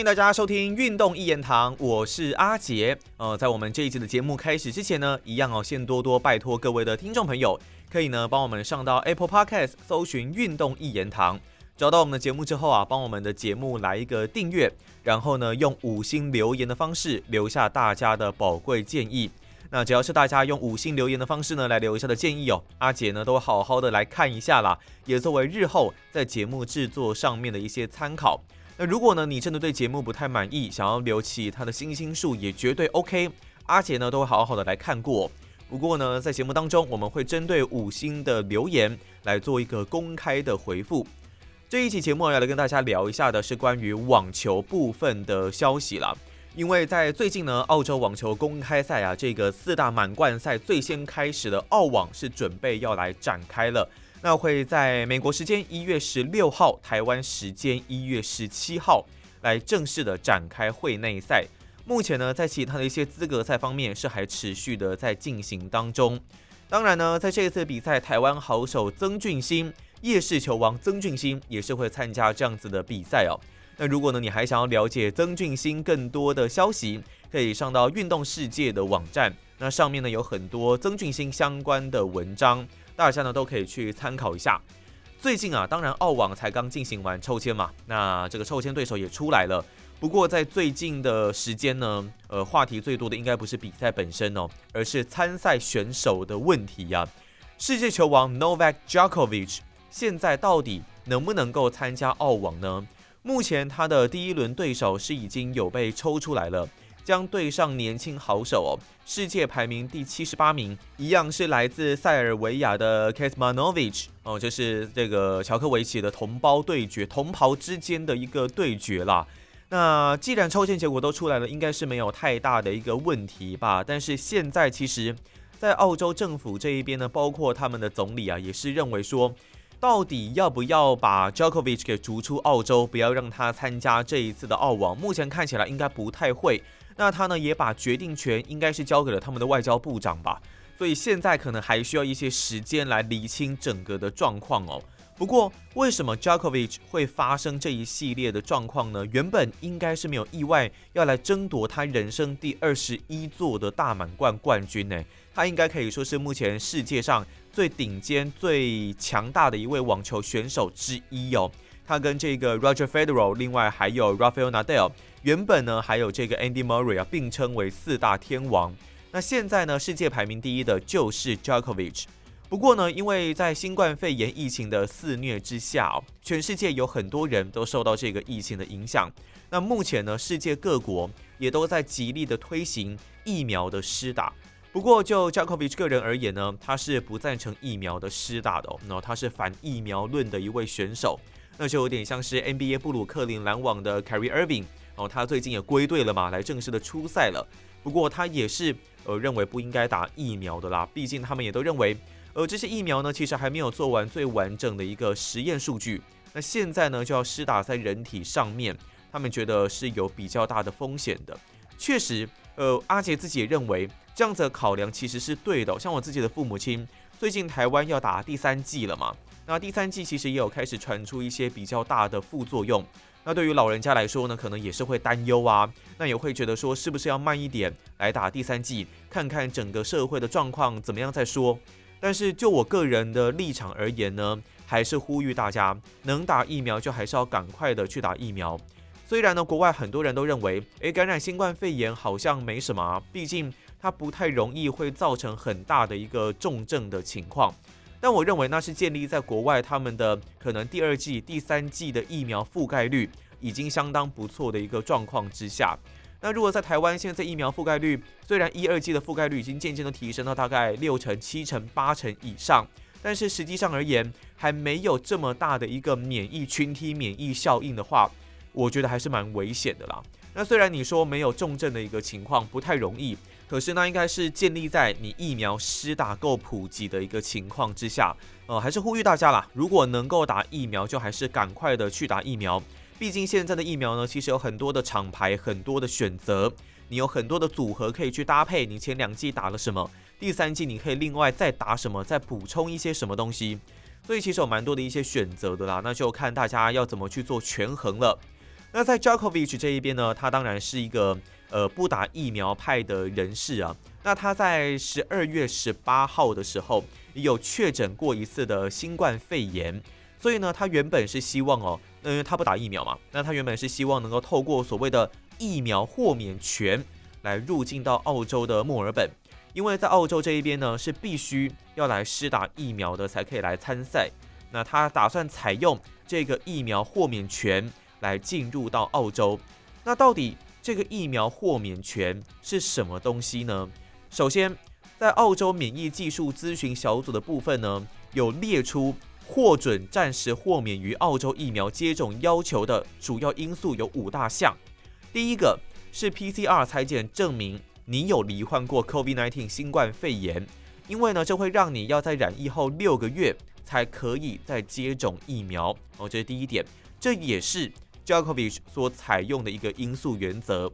欢迎大家收听《运动一言堂》，我是阿杰。呃，在我们这一集的节目开始之前呢，一样哦，先多多拜托各位的听众朋友，可以呢帮我们上到 Apple Podcast 搜寻“运动一言堂”，找到我们的节目之后啊，帮我们的节目来一个订阅，然后呢用五星留言的方式留下大家的宝贵建议。那只要是大家用五星留言的方式呢来留下的建议哦，阿杰呢都会好好的来看一下啦，也作为日后在节目制作上面的一些参考。那如果呢你真的对节目不太满意，想要留起他的星星数也绝对 OK，阿杰呢都会好好的来看过。不过呢在节目当中我们会针对五星的留言来做一个公开的回复。这一期节目要来跟大家聊一下的是关于网球部分的消息了。因为在最近呢，澳洲网球公开赛啊，这个四大满贯赛最先开始的澳网是准备要来展开了。那会在美国时间一月十六号，台湾时间一月十七号来正式的展开会内赛。目前呢，在其他的一些资格赛方面是还持续的在进行当中。当然呢，在这一次比赛，台湾好手曾俊欣、夜市球王曾俊欣也是会参加这样子的比赛哦。那如果呢，你还想要了解曾俊欣更多的消息，可以上到运动世界的网站，那上面呢有很多曾俊欣相关的文章，大家呢都可以去参考一下。最近啊，当然澳网才刚进行完抽签嘛，那这个抽签对手也出来了。不过在最近的时间呢，呃，话题最多的应该不是比赛本身哦，而是参赛选手的问题呀。世界球王 Novak Djokovic 现在到底能不能够参加澳网呢？目前他的第一轮对手是已经有被抽出来了，将对上年轻好手哦，世界排名第七十八名，一样是来自塞尔维亚的 Kesmanovic 哦，就是这个乔科维奇的同胞对决，同袍之间的一个对决啦。那既然抽签结果都出来了，应该是没有太大的一个问题吧？但是现在其实，在澳洲政府这一边呢，包括他们的总理啊，也是认为说。到底要不要把 Djokovic 给逐出澳洲，不要让他参加这一次的澳网？目前看起来应该不太会。那他呢也把决定权应该是交给了他们的外交部长吧。所以现在可能还需要一些时间来理清整个的状况哦。不过为什么 Djokovic 会发生这一系列的状况呢？原本应该是没有意外要来争夺他人生第二十一座的大满贯冠军呢。他应该可以说是目前世界上。最顶尖、最强大的一位网球选手之一哦，他跟这个 Roger Federer，另外还有 Rafael Nadal，原本呢还有这个 Andy Murray 啊，并称为四大天王。那现在呢，世界排名第一的就是 Djokovic。不过呢，因为在新冠肺炎疫情的肆虐之下，全世界有很多人都受到这个疫情的影响。那目前呢，世界各国也都在极力的推行疫苗的施打。不过，就 Djokovic 个人而言呢，他是不赞成疫苗的施打的哦。那他是反疫苗论的一位选手，那就有点像是 NBA 布鲁克林篮网的 Kyrie Irving 哦。他最近也归队了嘛，来正式的出赛了。不过他也是呃认为不应该打疫苗的啦，毕竟他们也都认为，呃这些疫苗呢其实还没有做完最完整的一个实验数据。那现在呢就要施打在人体上面，他们觉得是有比较大的风险的。确实，呃阿杰自己也认为。这样子的考量其实是对的，像我自己的父母亲，最近台湾要打第三季了嘛，那第三季其实也有开始传出一些比较大的副作用，那对于老人家来说呢，可能也是会担忧啊，那也会觉得说是不是要慢一点来打第三季，看看整个社会的状况怎么样再说。但是就我个人的立场而言呢，还是呼吁大家能打疫苗就还是要赶快的去打疫苗。虽然呢，国外很多人都认为，诶，感染新冠肺炎好像没什么，毕竟。它不太容易会造成很大的一个重症的情况，但我认为那是建立在国外他们的可能第二季、第三季的疫苗覆盖率已经相当不错的一个状况之下。那如果在台湾现在疫苗覆盖率虽然一二季的覆盖率已经渐渐的提升到大概六成、七成、八成以上，但是实际上而言还没有这么大的一个免疫群体免疫效应的话，我觉得还是蛮危险的啦。那虽然你说没有重症的一个情况不太容易。可是那应该是建立在你疫苗施打够普及的一个情况之下，呃，还是呼吁大家啦，如果能够打疫苗，就还是赶快的去打疫苗。毕竟现在的疫苗呢，其实有很多的厂牌，很多的选择，你有很多的组合可以去搭配。你前两季打了什么，第三季你可以另外再打什么，再补充一些什么东西。所以其实有蛮多的一些选择的啦，那就看大家要怎么去做权衡了。那在 j o k o v i c 这一边呢，他当然是一个呃不打疫苗派的人士啊。那他在十二月十八号的时候有确诊过一次的新冠肺炎，所以呢，他原本是希望哦，因为他不打疫苗嘛，那他原本是希望能够透过所谓的疫苗豁免权来入境到澳洲的墨尔本，因为在澳洲这一边呢是必须要来施打疫苗的才可以来参赛。那他打算采用这个疫苗豁免权来进入到澳洲。那到底这个疫苗豁免权是什么东西呢？首先，在澳洲免疫技术咨询小组的部分呢，有列出获准暂时豁免于澳洲疫苗接种要求的主要因素有五大项。第一个是 PCR 裁检证明你有罹患过 COVID-19 新冠肺炎，因为呢，这会让你要在染疫后六个月才可以再接种疫苗。哦，这是第一点，这也是 Jokovic 所采用的一个因素原则。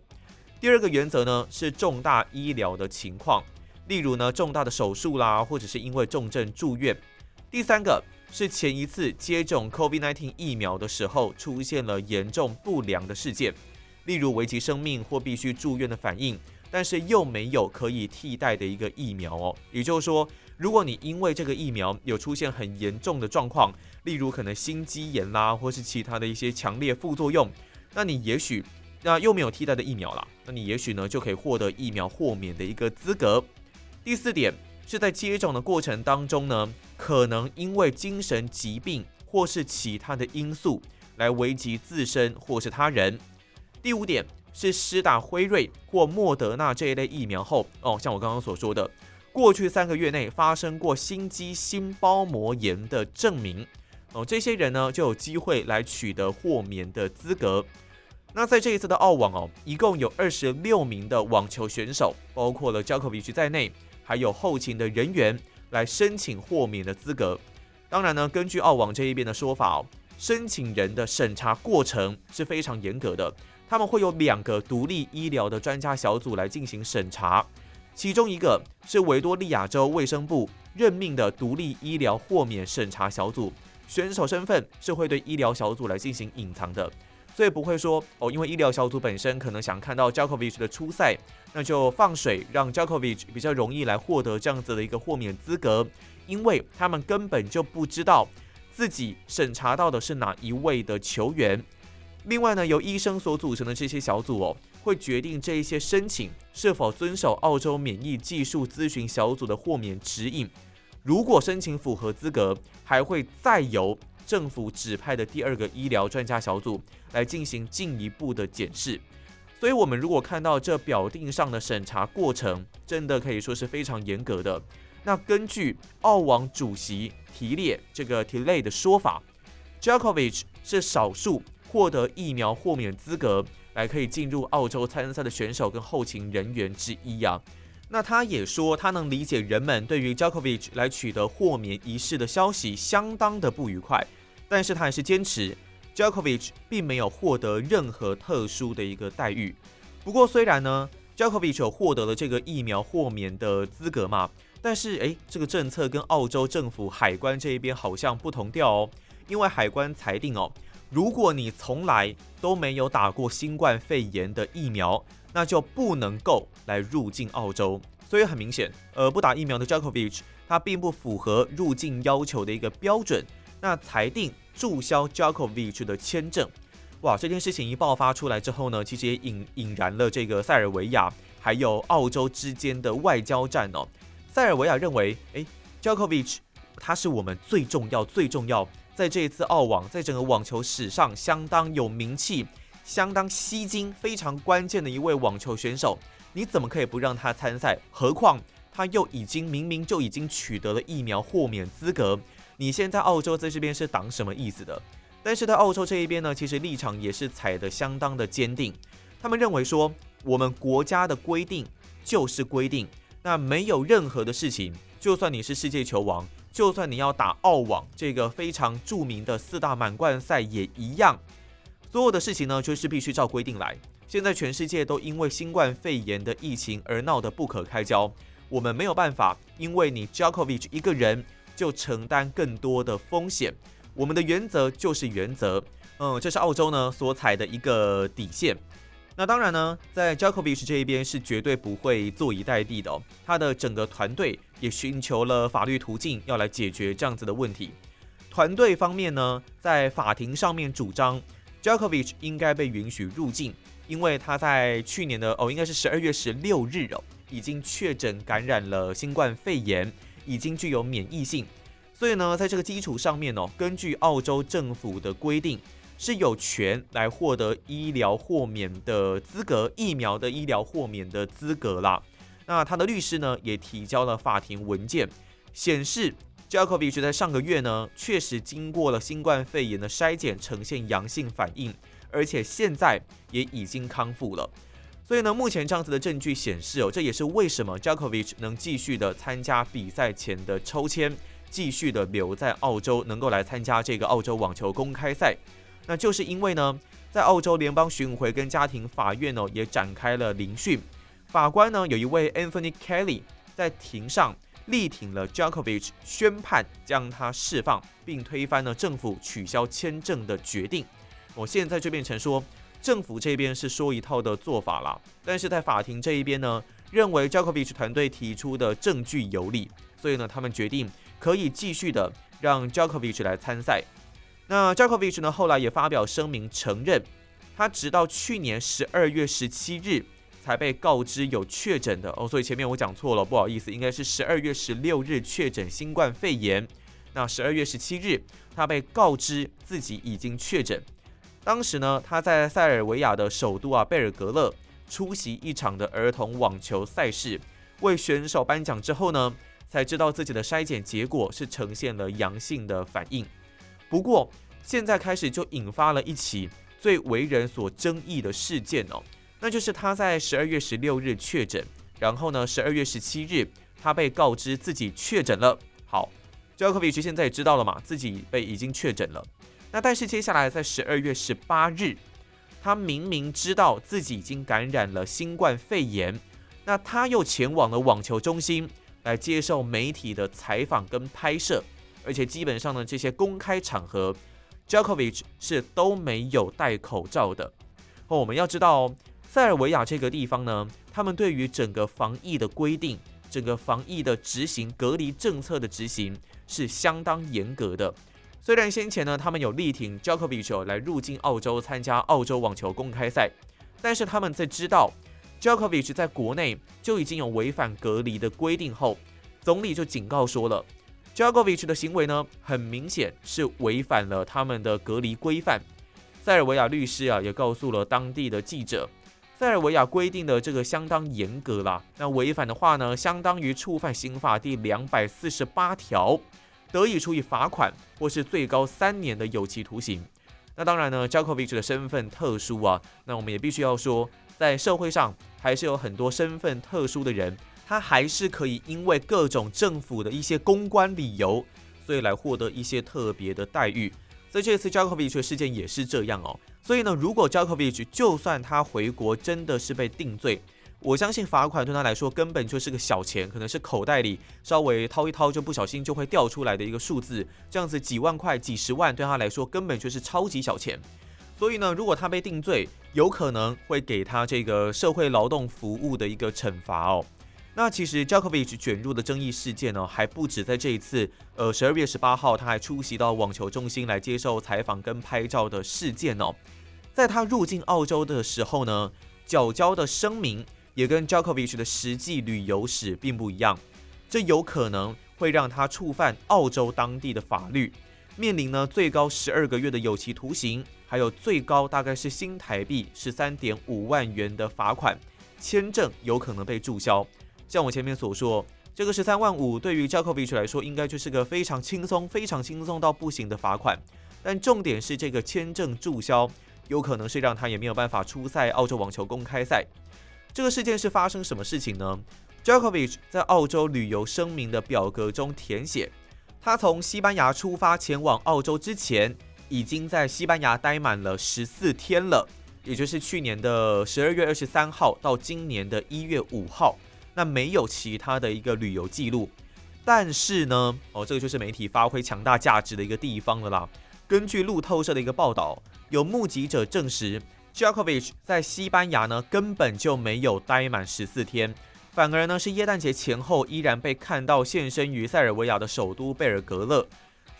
第二个原则呢是重大医疗的情况，例如呢重大的手术啦，或者是因为重症住院。第三个是前一次接种 COVID-19 疫苗的时候出现了严重不良的事件，例如危及生命或必须住院的反应，但是又没有可以替代的一个疫苗哦。也就是说，如果你因为这个疫苗有出现很严重的状况，例如可能心肌炎啦，或是其他的一些强烈副作用，那你也许。那又没有替代的疫苗了，那你也许呢就可以获得疫苗豁免的一个资格。第四点是在接种的过程当中呢，可能因为精神疾病或是其他的因素来危及自身或是他人。第五点是施打辉瑞或莫德纳这一类疫苗后，哦，像我刚刚所说的，过去三个月内发生过心肌心包膜炎的证明，哦，这些人呢就有机会来取得豁免的资格。那在这一次的澳网哦，一共有二十六名的网球选手，包括了 Jokovic 在内，还有后勤的人员来申请豁免的资格。当然呢，根据澳网这一边的说法哦，申请人的审查过程是非常严格的，他们会有两个独立医疗的专家小组来进行审查，其中一个是维多利亚州卫生部任命的独立医疗豁免审查小组，选手身份是会对医疗小组来进行隐藏的。所以不会说哦，因为医疗小组本身可能想看到 Jokovic 的初赛，那就放水让 Jokovic 比较容易来获得这样子的一个豁免资格，因为他们根本就不知道自己审查到的是哪一位的球员。另外呢，由医生所组成的这些小组哦，会决定这一些申请是否遵守澳洲免疫技术咨询小组的豁免指引。如果申请符合资格，还会再由政府指派的第二个医疗专家小组来进行进一步的检视，所以，我们如果看到这表定上的审查过程，真的可以说是非常严格的。那根据澳网主席提列这个提列的说法，Djokovic 是少数获得疫苗豁免资格来可以进入澳洲参赛的选手跟后勤人员之一啊。那他也说，他能理解人们对于 Djokovic 来取得豁免仪式的消息相当的不愉快。但是他还是坚持，Djokovic 并没有获得任何特殊的一个待遇。不过，虽然呢，Djokovic 有获得了这个疫苗豁免的资格嘛，但是诶，这个政策跟澳洲政府海关这一边好像不同调哦。因为海关裁定哦，如果你从来都没有打过新冠肺炎的疫苗，那就不能够来入境澳洲。所以很明显，呃，不打疫苗的 Djokovic 他并不符合入境要求的一个标准。那裁定注销 Djokovic 的签证，哇！这件事情一爆发出来之后呢，其实也引引燃了这个塞尔维亚还有澳洲之间的外交战哦。塞尔维亚认为，诶 j o k o v i c 他是我们最重要、最重要，在这一次澳网，在整个网球史上相当有名气、相当吸睛、非常关键的一位网球选手，你怎么可以不让他参赛？何况他又已经明明就已经取得了疫苗豁免资格。你现在澳洲在这边是挡什么意思的？但是在澳洲这一边呢，其实立场也是踩得相当的坚定。他们认为说，我们国家的规定就是规定，那没有任何的事情，就算你是世界球王，就算你要打澳网这个非常著名的四大满贯赛也一样，所有的事情呢，就是必须照规定来。现在全世界都因为新冠肺炎的疫情而闹得不可开交，我们没有办法，因为你 Djokovic 一个人。就承担更多的风险。我们的原则就是原则，嗯，这是澳洲呢所踩的一个底线。那当然呢，在 Djokovic 这一边是绝对不会坐以待毙的哦。他的整个团队也寻求了法律途径，要来解决这样子的问题。团队方面呢，在法庭上面主张，Jokovic 应该被允许入境，因为他在去年的哦，应该是十二月十六日哦，已经确诊感染了新冠肺炎，已经具有免疫性。所以呢，在这个基础上面哦，根据澳洲政府的规定。是有权来获得医疗豁免的资格，疫苗的医疗豁免的资格啦。那他的律师呢，也提交了法庭文件，显示 Djokovic 在上个月呢，确实经过了新冠肺炎的筛检，呈现阳性反应，而且现在也已经康复了。所以呢，目前这样子的证据显示哦，这也是为什么 Djokovic 能继续的参加比赛前的抽签，继续的留在澳洲，能够来参加这个澳洲网球公开赛。那就是因为呢，在澳洲联邦巡回跟家庭法院呢也展开了聆讯，法官呢有一位 Anthony Kelly 在庭上力挺了 Djokovic，宣判将他释放，并推翻了政府取消签证的决定。我现在就变成说，政府这边是说一套的做法了，但是在法庭这一边呢，认为 Djokovic 团队提出的证据有理，所以呢，他们决定可以继续的让 Djokovic 来参赛。那 Djokovic 呢？后来也发表声明承认，他直到去年十二月十七日才被告知有确诊的哦，所以前面我讲错了，不好意思，应该是十二月十六日确诊新冠肺炎。那十二月十七日，他被告知自己已经确诊。当时呢，他在塞尔维亚的首都啊贝尔格勒出席一场的儿童网球赛事，为选手颁奖之后呢，才知道自己的筛检结果是呈现了阳性的反应。不过，现在开始就引发了一起最为人所争议的事件哦，那就是他在十二月十六日确诊，然后呢，十二月十七日他被告知自己确诊了。好，Jokovic 现在也知道了嘛，自己被已经确诊了。那但是接下来在十二月十八日，他明明知道自己已经感染了新冠肺炎，那他又前往了网球中心来接受媒体的采访跟拍摄。而且基本上呢，这些公开场合，Jokovic 是都没有戴口罩的。哦，我们要知道哦，塞尔维亚这个地方呢，他们对于整个防疫的规定，整个防疫的执行、隔离政策的执行是相当严格的。虽然先前呢，他们有力挺 Djokovic 来入境澳洲参加澳洲网球公开赛，但是他们在知道 Djokovic 在国内就已经有违反隔离的规定后，总理就警告说了。Djokovic 的行为呢，很明显是违反了他们的隔离规范。塞尔维亚律师啊，也告诉了当地的记者，塞尔维亚规定的这个相当严格啦。那违反的话呢，相当于触犯刑法第两百四十八条，得以处以罚款或是最高三年的有期徒刑。那当然呢，Jokovic 的身份特殊啊，那我们也必须要说，在社会上还是有很多身份特殊的人。他还是可以因为各种政府的一些公关理由，所以来获得一些特别的待遇。所以这次 Jokovic 的事件也是这样哦。所以呢，如果 Jokovic 就算他回国真的是被定罪，我相信罚款对他来说根本就是个小钱，可能是口袋里稍微掏一掏就不小心就会掉出来的一个数字。这样子几万块、几十万对他来说根本就是超级小钱。所以呢，如果他被定罪，有可能会给他这个社会劳动服务的一个惩罚哦。那其实 Jokovic 卷入的争议事件呢，还不止在这一次。呃，十二月十八号，他还出席到网球中心来接受采访跟拍照的事件哦。在他入境澳洲的时候呢，缴交的声明也跟 Djokovic 的实际旅游史并不一样，这有可能会让他触犯澳洲当地的法律，面临呢最高十二个月的有期徒刑，还有最高大概是新台币十三点五万元的罚款，签证有可能被注销。像我前面所说，这个十三万五对于 Djokovic 来说，应该就是个非常轻松、非常轻松到不行的罚款。但重点是这个签证注销，有可能是让他也没有办法出赛澳洲网球公开赛。这个事件是发生什么事情呢？Djokovic 在澳洲旅游声明的表格中填写，他从西班牙出发前往澳洲之前，已经在西班牙待满了十四天了，也就是去年的十二月二十三号到今年的一月五号。那没有其他的一个旅游记录，但是呢，哦，这个就是媒体发挥强大价值的一个地方了啦。根据路透社的一个报道，有目击者证实，Jokovic 在西班牙呢根本就没有待满十四天，反而呢是耶诞节前后依然被看到现身于塞尔维亚的首都贝尔格勒。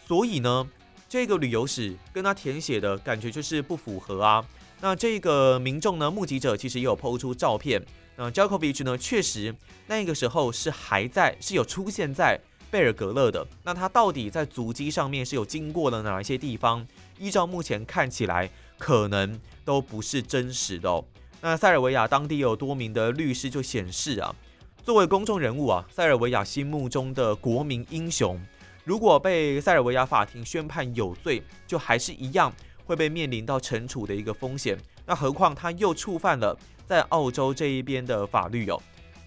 所以呢，这个旅游史跟他填写的感觉就是不符合啊。那这个民众呢，目击者其实也有抛出照片。那 Jokovic 呢，确实那个时候是还在，是有出现在贝尔格勒的。那他到底在足迹上面是有经过了哪一些地方？依照目前看起来，可能都不是真实的哦。那塞尔维亚当地有多名的律师就显示啊，作为公众人物啊，塞尔维亚心目中的国民英雄。如果被塞尔维亚法庭宣判有罪，就还是一样会被面临到惩处的一个风险。那何况他又触犯了在澳洲这一边的法律哦。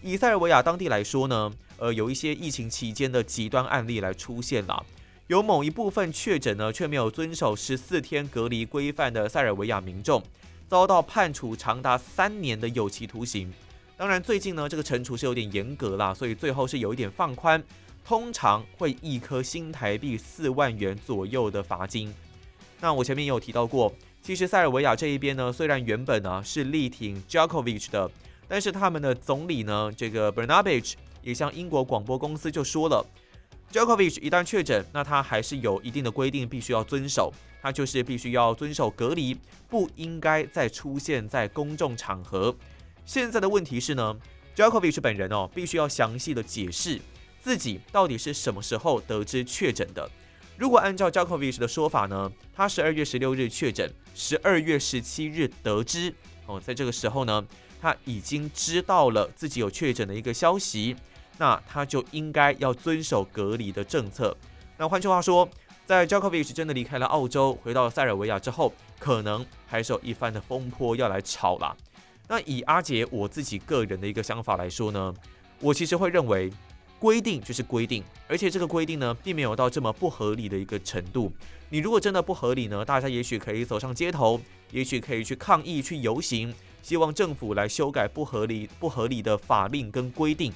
以塞尔维亚当地来说呢，呃，有一些疫情期间的极端案例来出现了，有某一部分确诊呢却没有遵守十四天隔离规范的塞尔维亚民众，遭到判处长达三年的有期徒刑。当然，最近呢这个惩处是有点严格啦，所以最后是有一点放宽。通常会一颗新台币四万元左右的罚金。那我前面也有提到过，其实塞尔维亚这一边呢，虽然原本呢是力挺 Djokovic 的，但是他们的总理呢，这个 Bernabich 也向英国广播公司就说了，Jokovic 一旦确诊，那他还是有一定的规定必须要遵守，他就是必须要遵守隔离，不应该再出现在公众场合。现在的问题是呢，Jokovic 本人哦，必须要详细的解释。自己到底是什么时候得知确诊的？如果按照 Jokovic 的说法呢，他十二月十六日确诊，十二月十七日得知哦，在这个时候呢，他已经知道了自己有确诊的一个消息，那他就应该要遵守隔离的政策。那换句话说，在 Djokovic 真的离开了澳洲，回到塞尔维亚之后，可能还是有一番的风波要来炒了。那以阿杰我自己个人的一个想法来说呢，我其实会认为。规定就是规定，而且这个规定呢，并没有到这么不合理的一个程度。你如果真的不合理呢，大家也许可以走上街头，也许可以去抗议、去游行，希望政府来修改不合理、不合理的法令跟规定。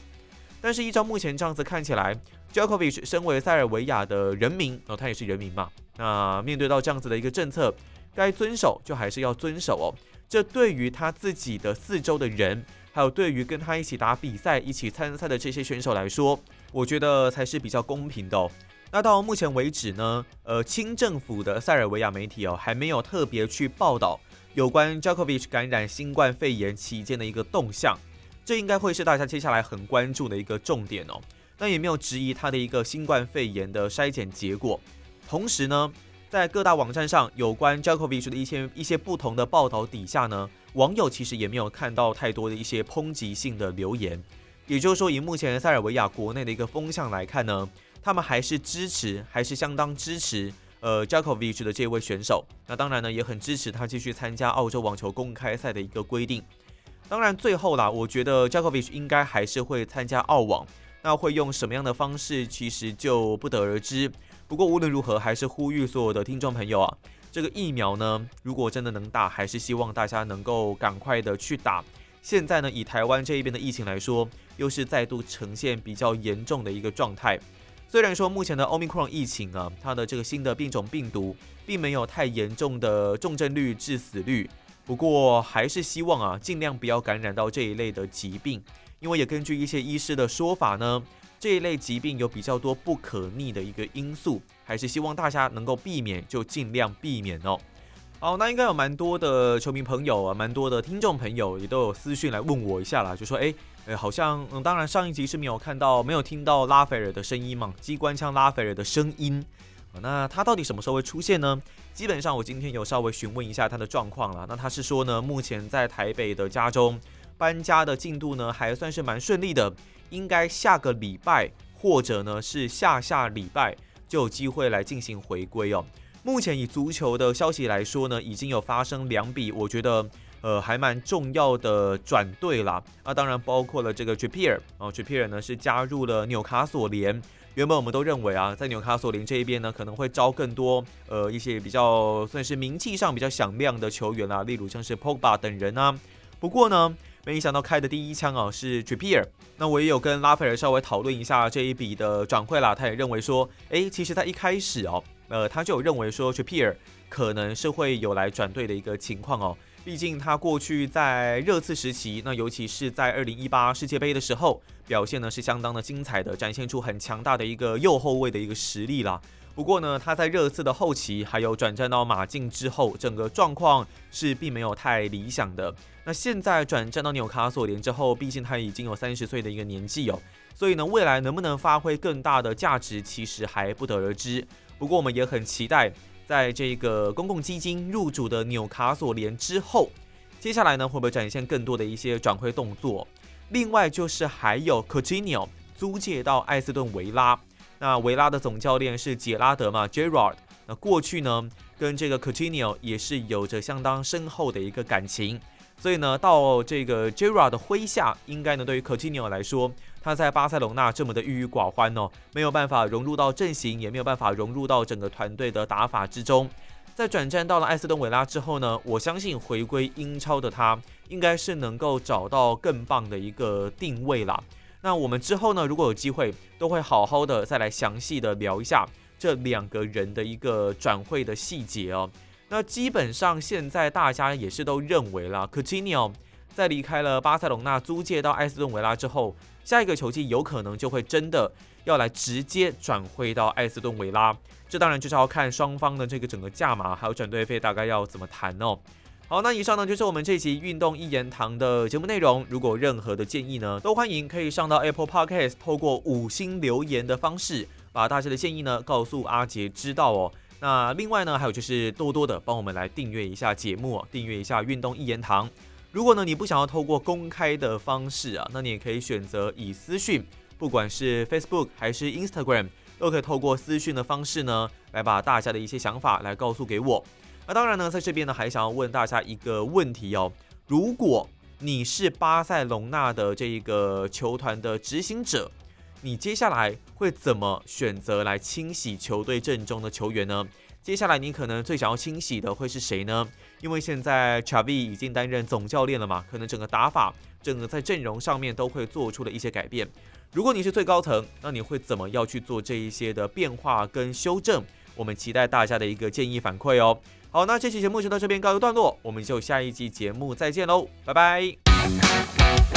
但是依照目前这样子看起来，Jokovic 身为塞尔维亚的人民，哦，他也是人民嘛，那面对到这样子的一个政策，该遵守就还是要遵守哦。这对于他自己的四周的人。还有对于跟他一起打比赛、一起参赛的这些选手来说，我觉得才是比较公平的。哦那到目前为止呢，呃，清政府的塞尔维亚媒体哦，还没有特别去报道有关 Djokovic 感染新冠肺炎期间的一个动向，这应该会是大家接下来很关注的一个重点哦。那也没有质疑他的一个新冠肺炎的筛检结果。同时呢，在各大网站上有关 Djokovic 的一些一些不同的报道底下呢。网友其实也没有看到太多的一些抨击性的留言，也就是说，以目前塞尔维亚国内的一个风向来看呢，他们还是支持，还是相当支持呃 Djokovic 的这位选手。那当然呢，也很支持他继续参加澳洲网球公开赛的一个规定。当然，最后啦，我觉得 Djokovic 应该还是会参加澳网，那会用什么样的方式，其实就不得而知。不过无论如何，还是呼吁所有的听众朋友啊。这个疫苗呢，如果真的能打，还是希望大家能够赶快的去打。现在呢，以台湾这一边的疫情来说，又是再度呈现比较严重的一个状态。虽然说目前的 Omicron 疫情啊，它的这个新的变种病毒并没有太严重的重症率、致死率，不过还是希望啊，尽量不要感染到这一类的疾病，因为也根据一些医师的说法呢。这一类疾病有比较多不可逆的一个因素，还是希望大家能够避免，就尽量避免哦。好，那应该有蛮多的球迷朋友啊，蛮多的听众朋友也都有私讯来问我一下啦，就说，哎，哎，好像，嗯，当然上一集是没有看到，没有听到拉斐尔的声音嘛，机关枪拉斐尔的声音，那他到底什么时候会出现呢？基本上我今天有稍微询问一下他的状况了，那他是说呢，目前在台北的家中搬家的进度呢，还算是蛮顺利的。应该下个礼拜，或者呢是下下礼拜就有机会来进行回归哦。目前以足球的消息来说呢，已经有发生两笔，我觉得呃还蛮重要的转队啦。那当然包括了这个 Trippier 哦，Trippier 呢是加入了纽卡索联。原本我们都认为啊，在纽卡索联这一边呢，可能会招更多呃一些比较算是名气上比较响亮的球员啦，例如像是 Pogba 等人啊。不过呢。没想到开的第一枪啊是 Trippier，那我也有跟拉斐尔稍微讨论一下这一笔的转会啦，他也认为说，哎，其实他一开始哦呃，他就有认为说 Trippier 可能是会有来转队的一个情况哦。毕竟他过去在热刺时期，那尤其是在二零一八世界杯的时候，表现呢是相当的精彩的，展现出很强大的一个右后卫的一个实力啦。不过呢，他在热刺的后期，还有转战到马竞之后，整个状况是并没有太理想的。那现在转战到纽卡索联之后，毕竟他已经有三十岁的一个年纪哦，所以呢，未来能不能发挥更大的价值，其实还不得而知。不过我们也很期待，在这个公共基金入主的纽卡索联之后，接下来呢，会不会展现更多的一些转会动作？另外就是还有 Coutinho 租借到艾斯顿维拉。那维拉的总教练是杰拉德嘛，Gerard。那过去呢，跟这个 Coutinho 也是有着相当深厚的一个感情，所以呢，到这个 Gerard 的麾下，应该呢，对于 Coutinho 来说，他在巴塞隆纳这么的郁郁寡欢哦，没有办法融入到阵型，也没有办法融入到整个团队的打法之中。在转战到了埃斯顿维拉之后呢，我相信回归英超的他，应该是能够找到更棒的一个定位啦。那我们之后呢，如果有机会，都会好好的再来详细的聊一下这两个人的一个转会的细节哦。那基本上现在大家也是都认为了，Coutinho 在离开了巴塞隆纳租借到埃斯顿维拉之后，下一个球季有可能就会真的要来直接转会到埃斯顿维拉。这当然就是要看双方的这个整个价码还有转队费大概要怎么谈哦。好，那以上呢就是我们这期运动一言堂的节目内容。如果任何的建议呢，都欢迎可以上到 Apple Podcast，透过五星留言的方式，把大家的建议呢告诉阿杰知道哦。那另外呢，还有就是多多的帮我们来订阅一下节目，订阅一下运动一言堂。如果呢你不想要透过公开的方式啊，那你也可以选择以私讯，不管是 Facebook 还是 Instagram，都可以透过私讯的方式呢，来把大家的一些想法来告诉给我。那当然呢，在这边呢，还想要问大家一个问题哦：如果你是巴塞隆纳的这一个球团的执行者，你接下来会怎么选择来清洗球队阵中的球员呢？接下来你可能最想要清洗的会是谁呢？因为现在 Chavi 已经担任总教练了嘛，可能整个打法、整个在阵容上面都会做出了一些改变。如果你是最高层，那你会怎么要去做这一些的变化跟修正？我们期待大家的一个建议反馈哦。好，那这期节目就到这边告一段落，我们就下一集节目再见喽，拜拜。